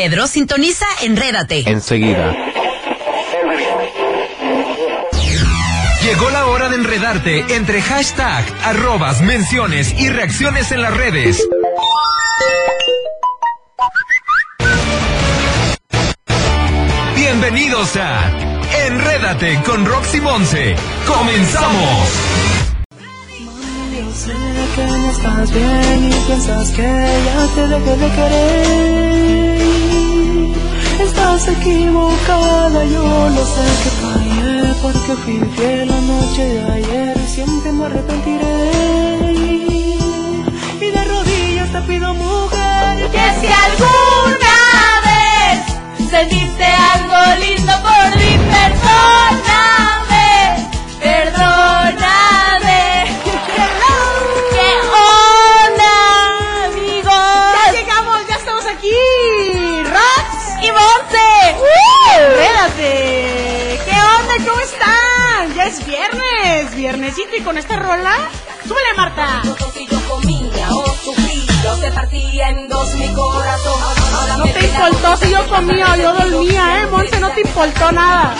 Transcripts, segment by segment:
Pedro, sintoniza Enrédate. Enseguida. Llegó la hora de enredarte entre hashtag, arrobas, menciones y reacciones en las redes. Bienvenidos a Enrédate con Roxy Monse. ¡Comenzamos! Yo sé que no estás bien y piensas que ya te dejé de querer. Estás equivocada, yo lo sé que fallé porque fui infiel la noche de ayer. Siempre me arrepentiré. Y de rodillas te pido, mujer, que si alguna vez sentiste algo lindo por mí, perdóname, perdóname. ¿Qué onda, amigos? Ya llegamos, ya estamos aquí. Rox ¡Y Monse! Es viernes, viernesito y con esta rola. Súbele, Marta. Yo comía o sufría, se partía en dos mi corazón. Ahora No te importó si yo comía o yo dormía, ¿eh? Monse, no te importó nada.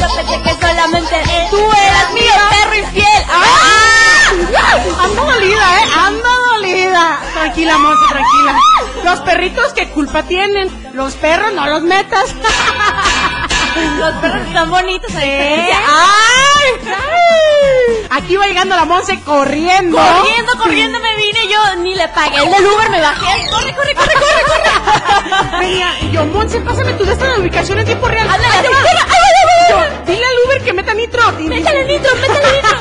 Yo pensé que solamente tú eras mi perro infiel. ¡Ah! Ando dolida, ¿eh? Ando dolida. Tranquila, Monse, tranquila. Los perritos, ¿qué culpa tienen? Los perros, no los metas. Los perros están bonitos a ¿Eh? ¡Ay! ay. Aquí va llegando la Monse corriendo. Corriendo, corriendo me vine, yo ni le pagué el del Uber, me bajé. Corre, corre, corre, corre, corre. Venía, y yo, Monse, pásame tú de esta ubicación en tiempo real. Ándale, Yo, dile al Uber que meta nitro. Métale nitro, métale nitro.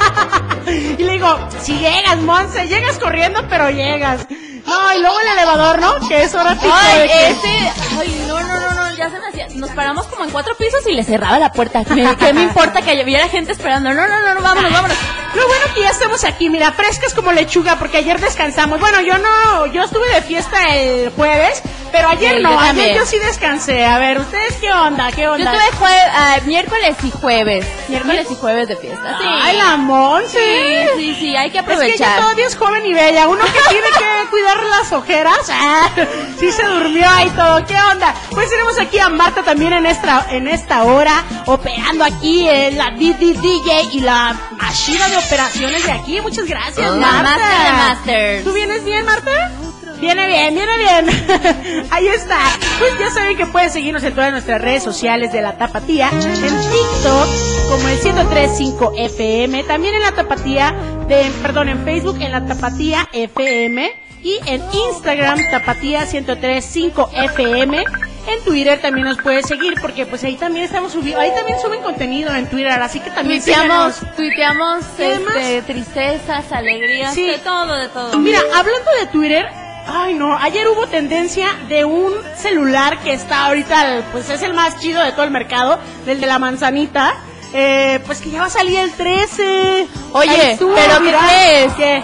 Y le digo, si llegas, Monse, llegas corriendo, pero llegas. No, y luego el elevador, ¿no? Que es hora pico Ay, de que- ese, ay, no, no, no, ya se me hacía, nos paramos como en cuatro pisos y le cerraba la puerta. Me- ¿Qué me importa que hubiera gente esperando? No, no, no, no, vámonos, vámonos. Lo bueno que ya estamos aquí, mira, frescas como lechuga, porque ayer descansamos. Bueno, yo no, yo estuve de fiesta el jueves, pero ayer Sí, no, yo ayer también. yo sí descansé. A ver, ¿ustedes qué onda? ¿Qué Yo onda? tuve jue- ah, miércoles y jueves, miércoles y jueves de fiesta. Sí. Ay, la Monse. Sí, sí, sí, hay que Es que ya aprovechar. todavía es joven y bella. Uno que tiene que cuidar las ojeras. Sí se durmió ahí todo. ¿Qué onda? Pues tenemos aquí a Marta también en esta, en esta hora, operando aquí en la DJ y la machina de operaciones de aquí. Muchas gracias, Marta. master. ¿Tú vienes bien, Marta? Viene bien, viene bien. Ahí está. Pues ya saben que pueden seguirnos en todas nuestras redes sociales de la Tapatía. En TikTok como el 1035 FM. También en la Tapatía, de, perdón, en Facebook en la Tapatía FM. Y en Instagram Tapatía 1035 FM. En Twitter también nos puedes seguir porque pues ahí también estamos subiendo, ahí también suben contenido en Twitter, así que también Tuiteamos, síganos. tuiteamos este, tristezas, alegrías, Sí. de todo, de todo. Mira, hablando de Twitter, ay no, ayer hubo tendencia de un celular que está ahorita, pues es el más chido de todo el mercado, del de la manzanita. Eh, pues que ya va a salir el 13. Oye, pero ¿qué mira. crees? ¿Qué?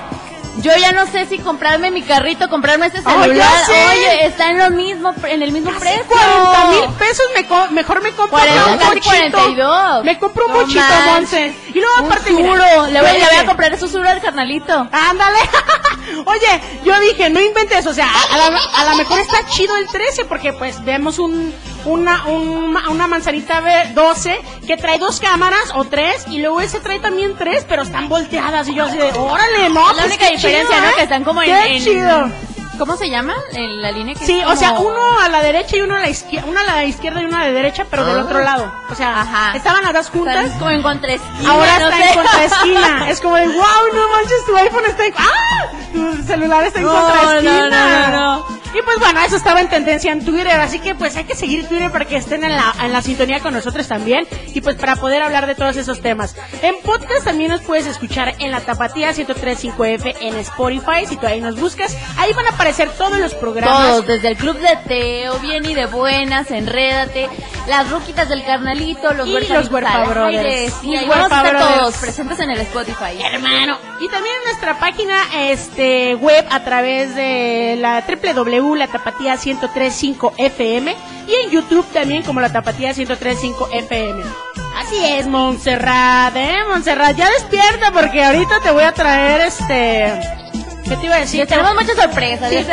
Yo ya no sé si comprarme mi carrito, comprarme este celular. Oye, está en lo mismo, en el mismo precio. 40 mil pesos, me co- mejor me compro 40, un casi mochito. 42. Me compro un No mochito, manches. Monse. Y luego aparte, mira. Le voy, le voy a comprar su suro al carnalito. Ándale. Oye, yo dije, no inventes, o sea, a, a lo mejor está chido el 13 porque pues vemos un una un- una manzanita ve- 12 que trae dos cámaras o tres y luego ese trae también tres, pero están volteadas y yo así de, órale, no, la pues, única qué diferencia, chido, ¿no? ¿eh? Que están como en, Qué en- chido. ¿Cómo se llama? En la línea que Sí, es o sea, uno a la derecha y uno a la izquierda, una a la izquierda y una a la derecha, pero del Ah. otro lado. O sea, Ajá. estaban las dos juntas. Están como en contraesquina, Ahora no está sé. en contraesquina. Es como de, wow, no manches, tu iPhone está en... ¡Ah! Tu celular está en No, contraesquina. no, no, no, no. Y pues bueno, eso estaba en tendencia en Twitter, así que pues hay que seguir Twitter para que estén en la, en la sintonía con nosotros también y pues para poder hablar de todos esos temas. En podcast también nos puedes escuchar en la Tapatía 1035F en Spotify, si tú ahí nos buscas, ahí van a aparecer todos los programas. Todos, desde el club de Teo, bien y de buenas, enrédate, las ruquitas del carnalito, los Y huérfanos los Huerfa al Brothers. aire, sí, Mis ahí vamos a estar Huerfa Brothers. todos presentes en el Spotify. hermano. Y también en nuestra página este web a través de la www.latapatía1035fm y en YouTube también como la Tapatía 1035fm. Así es, Montserrat, eh, Montserrat, ya despierta porque ahorita te voy a traer este ¿Qué te iba a decir? Les tenemos muchas sorpresas. Sí.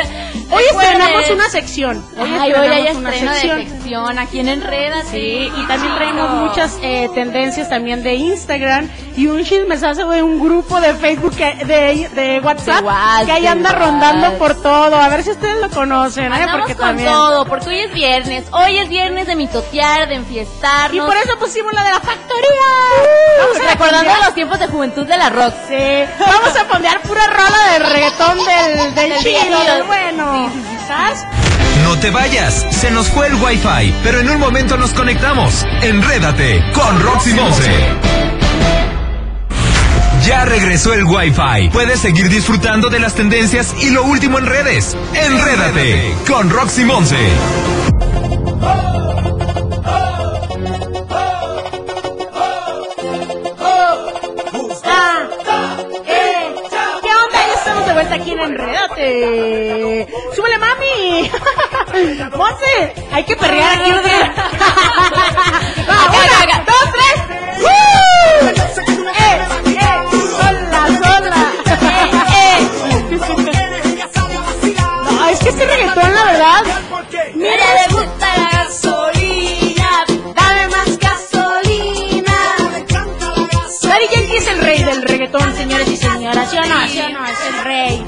Hoy estrenamos una sección. Hoy Ay, hoy hay estrenamos una estreno sección. de sección aquí en Enreda. Sí, y también traemos muchas eh, tendencias también de Instagram y un chismesazo de un grupo de Facebook, que- de, de WhatsApp, que ahí anda rondando por todo. A ver si ustedes lo conocen, ¿eh? Andamos Porque con también. todo, porque hoy es viernes. Hoy es viernes de mitotear, de enfiestarnos. Y por eso pusimos la de la factoría. A recordando los tiempos de juventud de la rock. Sí, vamos a fondear pura rola de reggaetón del, del, Del chido, chido. del bueno. ¿Sabes? No te vayas, se nos fue el wifi, pero en un momento nos conectamos. Enrédate con Roxy Monse. Ya regresó el Wi-Fi. Puedes seguir disfrutando de las tendencias y lo último en redes. Enrédate con Roxy Monse. Aquí en Enredate. ¡Súbele, mami! ¡Monse! Hay que perrear aquí, ¿verdad? Acá, una, acá. dos, tres. ¡Eh, eh! ¡Sola, sola! ¡Eh, eh! No, es que este reggaetón, la verdad... Mira, le gusta la gasolina. Dame más gasolina. Daddy Yankee es el rey del reggaetón, señores y ¿Sí o no? ¿Sí o no? Es el rey.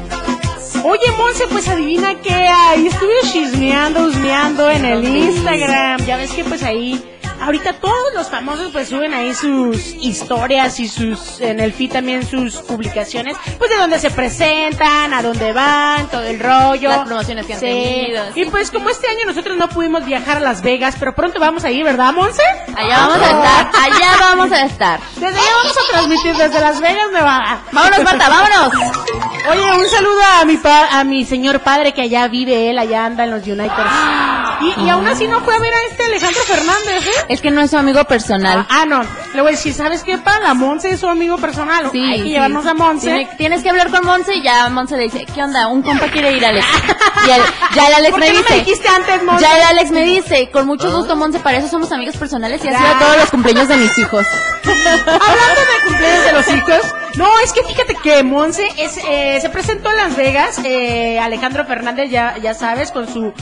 Oye, Monse, pues adivina qué hay. Estuve chismeando, husmeando en el Instagram. Ya ves que pues ahí, ahorita todos los famosos pues suben ahí sus historias y sus, en el feed también sus publicaciones, pues de dónde se presentan, a dónde van, todo el rollo. Las promociones que han Sí. tenido. Y pues como este año nosotros no pudimos viajar a Las Vegas, pero pronto vamos a ir, ¿verdad, Monse? Allá vamos a estar, allá vamos a estar. Desde allá vamos a transmitir desde Las Vegas, Nevada. Vámonos, Marta, vámonos. Oye, un saludo a mi pa- a mi señor padre que allá vive él, allá anda en los Uniteds. Y, y aún así no fue a ver a este Alejandro Fernández, ¿eh? Es que no es su amigo personal. Ah, no. Le voy a decir, ¿sabes qué, pa? La Monse es su amigo personal. Sí, Hay que sí. llevarnos a Monse. Tiene- tienes que hablar con Monse y ya Monse le dice, ¿qué onda? Un compa quiere ir, Alex. Y ya el Alex ¿Por me qué no dice. me dijiste antes, Monse? Ya el Alex me dice, con mucho gusto, Monse, para eso somos amigos personales y ha sido Ya. todos los cumpleaños de mis hijos. Hablando de cumpleaños de los hijos, no, es que fíjate que Monse es, eh, se presentó en Las Vegas, eh, Alejandro Fernández, ya, ya sabes, con su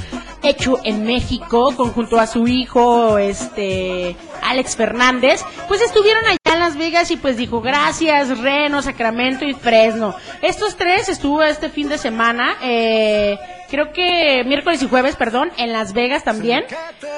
hecho en México, con, junto a su hijo, este, Alex Fernández, pues estuvieron allá en Las Vegas y pues dijo, gracias, Reno, Sacramento y Fresno. Estos tres estuvo este fin de semana, eh, creo que miércoles y jueves, perdón, en Las Vegas también.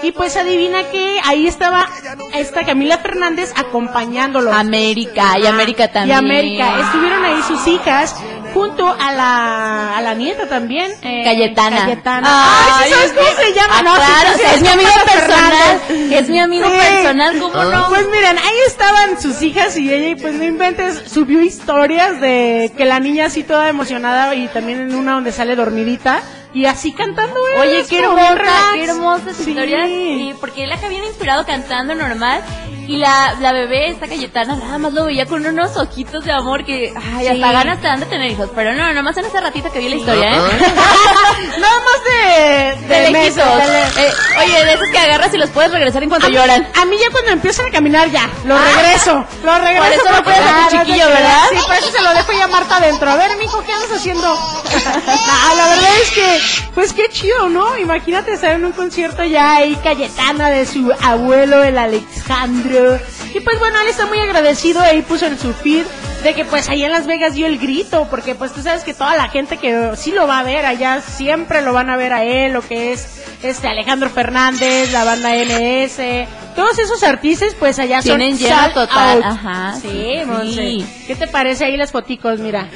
Y pues adivina que ahí estaba esta Camila Fernández acompañándolo. América, y América Y también. América. Estuvieron ahí sus hijas junto a la, a la nieta también. eh, Cayetana. Cayetana. Ay, ¿sí ¿sabes cómo se llama? Ah, No, claro, sí, o sea, es mi amigo personal. Fernández. Es mi amigo Sí. personal, ¿cómo no? Pues miren, ahí estaban sus hijas y ella, y pues no inventes, subió historias de que la niña así toda emocionada y también en una donde sale dormidita y así cantando. ¿eh? Oye, qué hermosa, qué hermosa Sí. historia. Sí, porque la que habían inspirado cantando normal. Y la, la bebé, esta Cayetana, nada más lo veía con unos ojitos de amor que, ay, Sí. hasta ganas te dan de tener hijos. Pero no, nada más en ese ratito que vi la historia, ¿eh? Nada más de, De de lejitos. le- Eh, oye, de esos que agarras y los puedes regresar en cuanto A mí- lloran. A mí ya cuando empiezan a caminar ya, lo regreso, lo regreso. Por eso puedes a tu chiquillo. ¿verdad? Sí, por eso se lo dejo ya a Marta adentro. A ver, mijo, ¿qué andas haciendo? Nah, la verdad es que, pues qué chido, ¿no? Imagínate estar en un concierto ya ahí Cayetana de su abuelo, el Alejandro. Y pues bueno, él está muy agradecido, ahí puso en su feed de que pues allá en Las Vegas dio el grito, porque pues tú sabes que toda la gente que sí lo va a ver allá, siempre lo van a ver a él, lo que es este Alejandro Fernández, la banda MS, todos esos artistas pues allá son Tienen lleno sold total, out. ajá, Sí, sí. Monse. ¿Qué te parece ahí las foticos? Mira.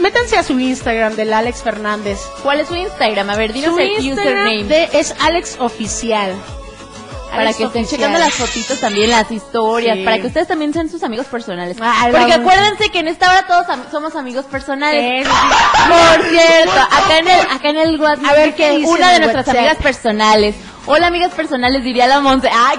Métanse a su Instagram del Alex Fernández. ¿Cuál es su Instagram? A ver, dinos Su el Instagram username. de- es Alex Oficial. para Alex que estén Oficial. checando las fotitos también, las historias, Sí. para que ustedes también sean sus amigos personales. Ay, Porque acuérdense que en esta hora todos am- somos amigos personales. Sí. Por cierto, acá en el, acá en el WhatsApp, A ver, ¿qué una de nuestras WhatsApp? amigas personales. Hola amigas personales, diría la Monse. ¡Ah,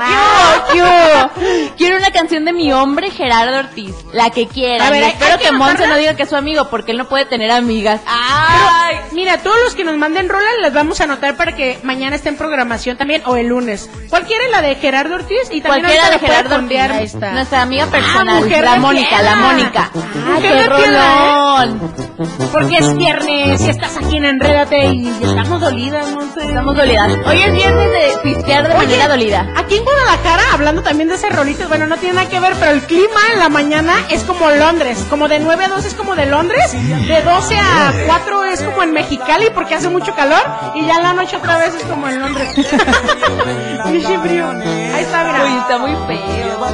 qué Ah. Quiero una canción de mi hombre Gerardo Ortiz, la que quiera. A ver, espero que que, Monse no diga que es su amigo, porque él no puede tener amigas. Ay, mira, todos los que nos manden rola las vamos a anotar para que mañana esté en programación también o el lunes. Cualquiera la de Gerardo Ortiz y también Cualquiera de la puede Gerardo Ortiz, ahí está. Nuestra amiga personal, mujer la de Mónica, la. Mónica. Ah, ¡Ah, qué de ¿eh? rolón! Porque es viernes y estás aquí en Enrédate y estamos dolidas, Monse. Estamos dolidas. Hoy es viernes de pistear de Oye, manera dolida. Aquí en Guadalajara, hablando también de ese rolito, bueno, no tiene nada que ver, pero el clima en la mañana es como Londres. Como de 9 a 12 es como de Londres, de 12 a 4 es como en Mexicali porque hace mucho calor, y ya en la noche otra vez es como en Londres. Ahí está, mira. Uy, está muy feo.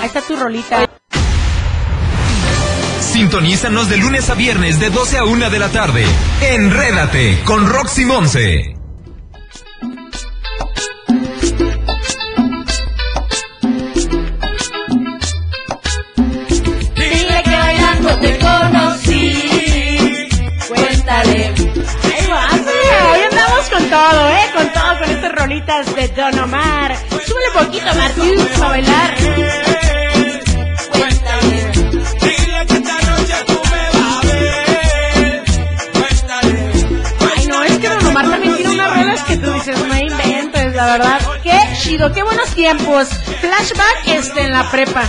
Ahí está tu rolita. Sintonízanos de lunes a viernes de 12 a 1 de la tarde. Enrédate con Roxy Monse. Dile que bailando te conocí. Cuéntale. Ahí va, sí, hoy andamos con todo, ¿eh? Con todo, con estas rolitas de Don Omar. Súbele poquito, Martín, para bailar. La verdad. Qué chido, qué buenos tiempos. Flashback este, en la prepa.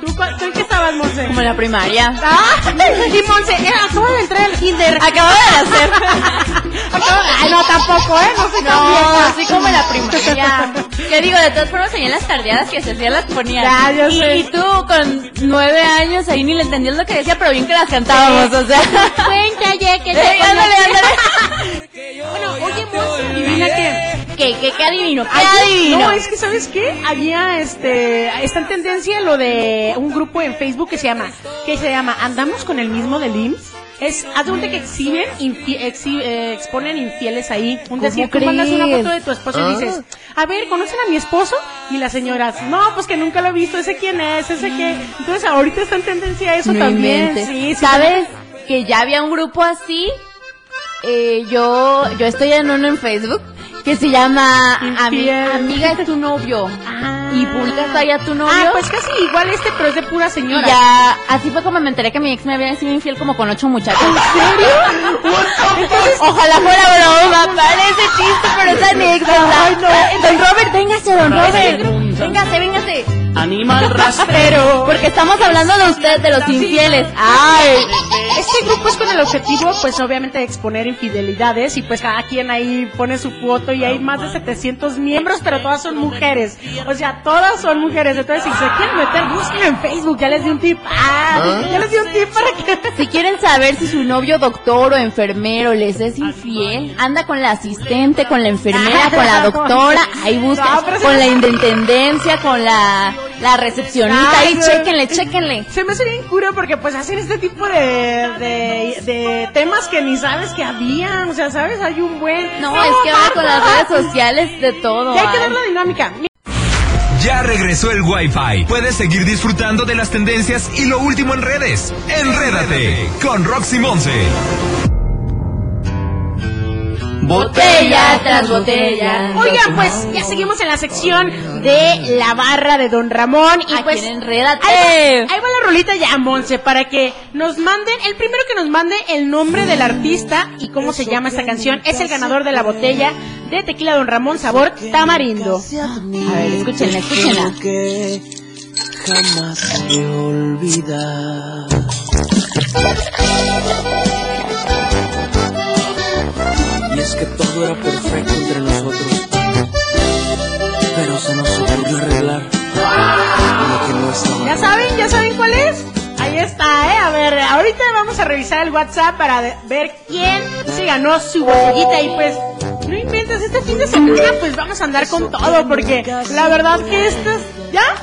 ¿Tú, en qué estabas, Monse? Como en la primaria. Ah, y Monse, eh, acabo de entrar al kinder. Acabo de hacer. Acabo- Ay, no, tampoco, ¿eh? No se No, así como en la primaria. Yo digo, de todas formas, en las tardeadas que se hacían las ponían. Ya, yo y, sé. y tú con nueve años ahí ni le entendías lo que decía, pero bien que las cantábamos, o sea. Cuéntale que Eh, ándale, ándale. Bueno, oye, Monse, adivina qué. ¿Qué, qué, qué adivino? ¿Qué adivino? No, es que ¿sabes qué? Había este está en tendencia lo de un grupo en Facebook que se llama que se llama Andamos con el mismo del IMSS. Es, haz de cuenta que exhiben, infi- exhi- eh, exponen infieles ahí. Un decir, tú mandas una foto de tu esposo y dices, a ver, ¿conocen a mi esposo? Y las señoras, no, pues que nunca lo he visto, ese quién es, ese qué. Entonces ahorita está en tendencia eso también. sí, ¿Sabes que ya había un grupo así? Eh, yo, yo estoy en uno en Facebook que se llama Ami- Infiel. Amiga es tu novio. Ah. Y publicas ahí a tu novio. Ah, pues casi igual este, pero es de pura y señora. ya, así fue como me enteré que mi ex me había sido infiel como con ocho muchachos. Entonces, Ojalá fuera broma, parece chiste, pero es anécdota. Ay, no. Don Robert, véngase, don Robert. Véngase, véngase. Animal rastrero. Porque estamos hablando de usted, de los infieles. Ay. Este grupo es con el objetivo, pues obviamente, de exponer infidelidades y pues cada quien ahí pone su foto y hay más de 700 miembros, pero todas son mujeres. O sea, todas son mujeres. Entonces, si se quieren meter, búsquenlo en Facebook. Ya les di un tip. Ah, ya les di un tip para que... Si quieren saber si su novio doctor o enfermero les es infiel, anda con la asistente, con la enfermera, con la doctora, ahí busca, con la intendencia, con la, la recepcionista, ahí Ay, no. chéquenle, chéquenle. Se me hace bien cura porque pues hacen este tipo de, de, de temas que ni sabes que había. O sea, ¿sabes? Hay un buen... No, es que ahora con las redes sociales de todo. Ya hay que ver la dinámica. Ya regresó el Wi-Fi. Puedes seguir disfrutando de las tendencias y lo último en redes. Enrédate con Roxy Monse. Botella tras botella. Oigan, pues ya seguimos en la sección de la barra de Don Ramón y Aquí pues. Ahí va, ahí va la rolita ya, Monse, para que nos manden, el primero que nos mande el nombre del artista y cómo se llama esta canción es el ganador de la botella de tequila Don Ramón sabor tamarindo. A ver, escúchenla, escúchenla. que jamás se Es que todo era perfecto entre nosotros. Pero se nos ocurrió arreglar lo. ¿Ya saben? ¿Ya saben cuál es? Ahí está, ¿eh? A ver, ahorita vamos a revisar el WhatsApp para ver quién se ganó su botellita y pues... No inventes, este fin de semana pues vamos a andar con todo porque la verdad que estas... ¿Ya?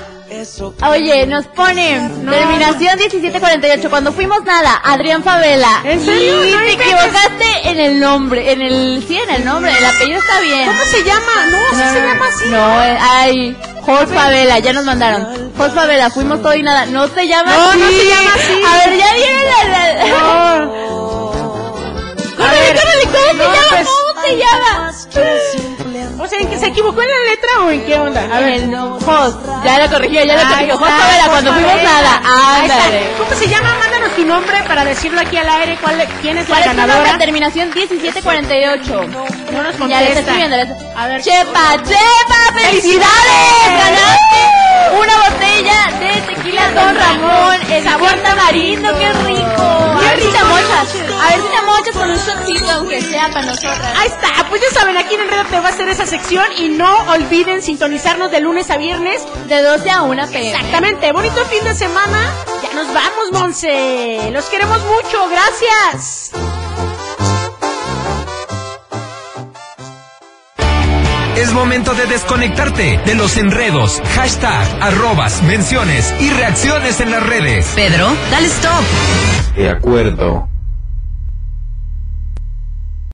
Oye, nos ponen No. terminación 1748. Cuando fuimos nada, Adrián Favela. ¿En serio? Y No te equivocaste en el nombre, en el sí, en el nombre, el apellido está bien. ¿Cómo se llama? No, sí se llama así. No, eh, ay, Jorge Favela, ya nos mandaron. Jorge Favela, fuimos todo y nada. No se llama No, así. no se llama así. A ver, ya viene la. la... No. Córrele, córrele, ¿cómo No, se llama? pues- ¿Cómo se llama? O sea, ¿en que se equivocó en la letra o en qué onda? A ver. Jos, ya lo corrigió, ya Ahí corrigió. Está, Favela, cuando fuimos. Ahí está. Ándale. ¿Cómo se llama? Mándanos tu nombre para decirlo aquí al aire. ¿Cuál, ¿Quién es la ¿Cuál es tu ganadora? nombre? Terminación 1748. No nos contesta. Ya le estoy le- A ver. Chepa, Chepa, felicidades. Ganaste una botella de tequila Don Ramón. El sabor tamarindo, qué rico. Te mochas. A ver si te mochas con un shotcito, aunque sea para nosotras. Ahí está, pues ya saben, aquí en Enredate va a ser esa sección y no olviden sintonizarnos de lunes a viernes. De 12 a 1 pm. Exactamente, bonito fin de semana. Ya nos vamos, Monse. Los queremos mucho, gracias. Es momento de desconectarte de los enredos, hashtag, arrobas, menciones y reacciones en las redes. Pedro, dale stop. De acuerdo.